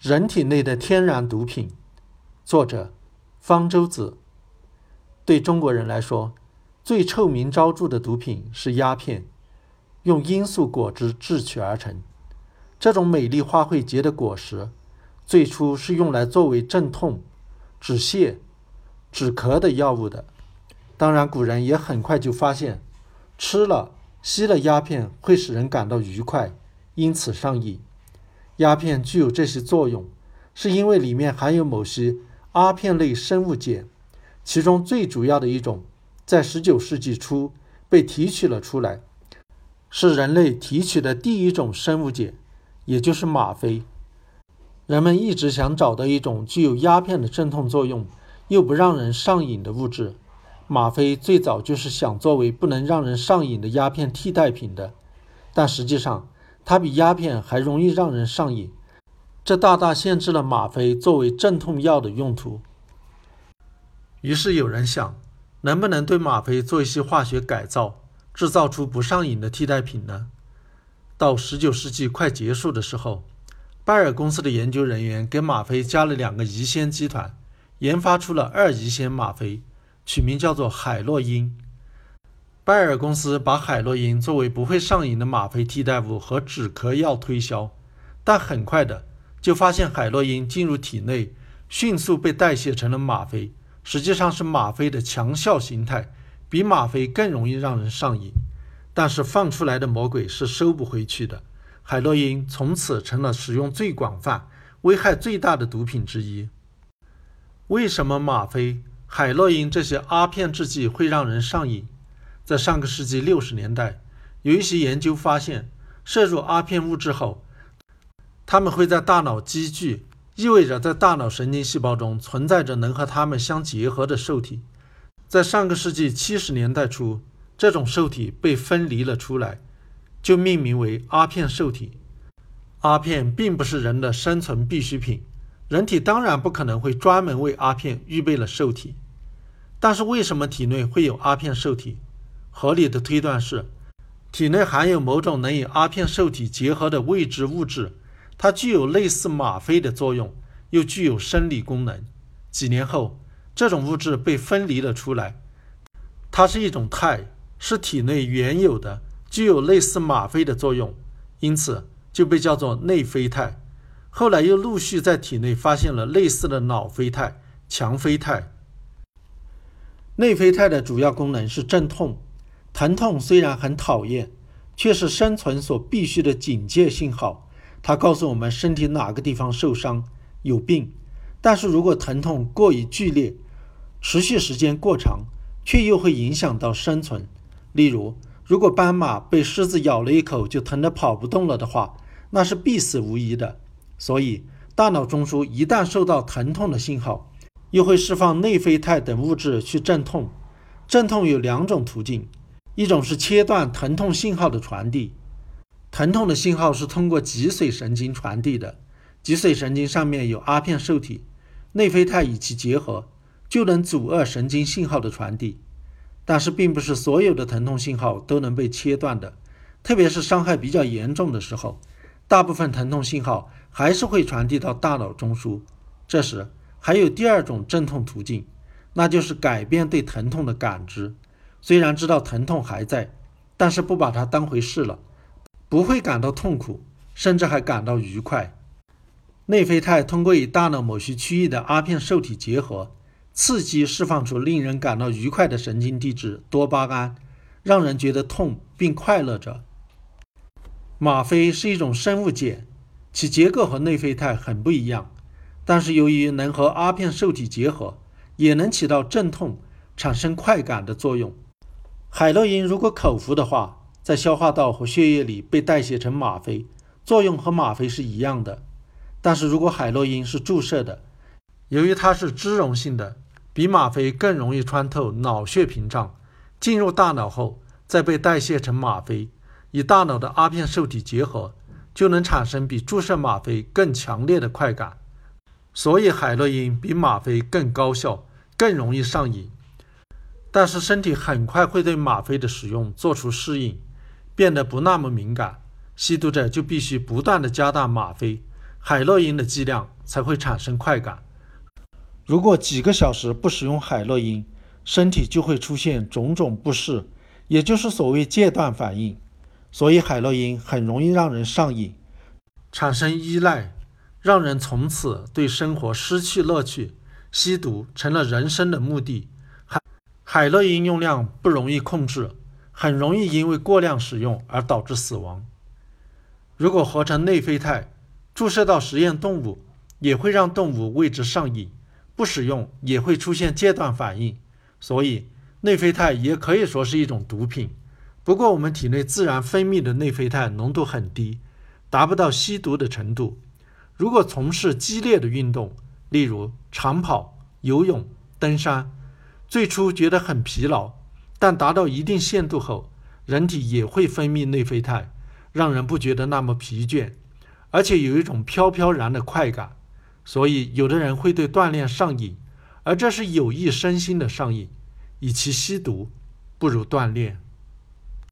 人体内的天然毒品，作者方舟子。对中国人来说，最臭名昭著的毒品是鸦片，用罂粟果汁制取而成。这种美丽花卉结的果实，最初是用来作为镇痛、止泻、止咳的药物的。当然，古人也很快就发现，吃了、吸了鸦片会使人感到愉快，因此上瘾。鸦片具有这些作用，是因为里面含有某些阿片类生物碱，其中最主要的一种，在19世纪初被提取了出来，是人类提取的第一种生物碱，也就是吗啡。人们一直想找到一种具有鸦片的镇痛作用，又不让人上瘾的物质。吗啡最早就是想作为不能让人上瘾的鸦片替代品的，但实际上。它比鸦片还容易让人上瘾，这大大限制了吗啡作为镇痛药的用途。于是有人想，能不能对吗啡做一些化学改造，制造出不上瘾的替代品呢？到19世纪快结束的时候，拜耳公司的研究人员给吗啡加了两个乙酰基团，研发出了二乙酰吗啡，取名叫做海洛因。拜耳公司把海洛因作为不会上瘾的吗啡替代物和止咳药推销，但很快的就发现海洛因进入体内，迅速被代谢成了吗啡，实际上是吗啡的强效形态，比吗啡更容易让人上瘾。但是放出来的魔鬼是收不回去的，海洛因从此成了使用最广泛、危害最大的毒品之一。为什么吗啡、海洛因这些阿片制剂会让人上瘾？在上个世纪六十年代，有一些研究发现，摄入阿片物质后，它们会在大脑积聚，意味着在大脑神经细胞中存在着能和它们相结合的受体。在上个世纪七十年代初，这种受体被分离了出来，就命名为阿片受体。阿片并不是人的生存必需品，人体当然不可能会专门为阿片预备了受体。但是为什么体内会有阿片受体？合理的推断是，体内含有某种能与阿片受体结合的未知物质，它具有类似吗啡的作用，又具有生理功能。几年后，这种物质被分离了出来，它是一种肽，是体内原有的，具有类似吗啡的作用，因此就被叫做内啡肽。后来又陆续在体内发现了类似的脑啡肽、强啡肽。内啡肽的主要功能是镇痛。疼痛虽然很讨厌，却是生存所必须的警戒信号。它告诉我们身体哪个地方受伤、有病。但是如果疼痛过于剧烈，持续时间过长，却又会影响到生存。例如，如果斑马被狮子咬了一口就疼得跑不动了的话，那是必死无疑的。所以，大脑中枢一旦受到疼痛的信号，又会释放内啡肽等物质去镇痛。镇痛有两种途径。一种是切断疼痛信号的传递，疼痛的信号是通过脊髓神经传递的，脊髓神经上面有阿片受体，内啡肽与其结合，就能阻遏神经信号的传递。但是，并不是所有的疼痛信号都能被切断的，特别是伤害比较严重的时候，大部分疼痛信号还是会传递到大脑中枢。这时，还有第二种镇痛途径，那就是改变对疼痛的感知。虽然知道疼痛还在，但是不把它当回事了，不会感到痛苦，甚至还感到愉快。内啡肽通过与大脑某些区域的阿片受体结合，刺激释放出令人感到愉快的神经递质多巴胺，让人觉得痛并快乐着。吗啡是一种生物碱，其结构和内啡肽很不一样，但是由于能和阿片受体结合，也能起到镇痛、产生快感的作用。海洛因如果口服的话，在消化道和血液里被代谢成吗啡，作用和吗啡是一样的。但是如果海洛因是注射的，由于它是脂溶性的，比吗啡更容易穿透脑血屏障，进入大脑后再被代谢成吗啡，与大脑的阿片受体结合，就能产生比注射吗啡更强烈的快感。所以海洛因比吗啡更高效，更容易上瘾。但是身体很快会对吗啡的使用做出适应，变得不那么敏感。吸毒者就必须不断的加大吗啡，海洛因的剂量才会产生快感。如果几个小时不使用海洛因，身体就会出现种种不适，也就是所谓戒断反应。所以海洛因很容易让人上瘾，产生依赖，让人从此对生活失去乐趣。吸毒成了人生的目的。海洛因用量不容易控制，很容易因为过量使用而导致死亡。如果合成内啡肽，注射到实验动物，也会让动物为之上瘾，不使用也会出现戒断反应。所以内啡肽也可以说是一种毒品。不过我们体内自然分泌的内啡肽浓度很低，达不到吸毒的程度。如果从事激烈的运动，例如长跑、游泳、登山，最初觉得很疲劳，但达到一定限度后，人体也会分泌内啡肽，让人不觉得那么疲倦，而且有一种飘飘然的快感。所以，有的人会对锻炼上瘾，而这是有益身心的上瘾。与其吸毒，不如锻炼。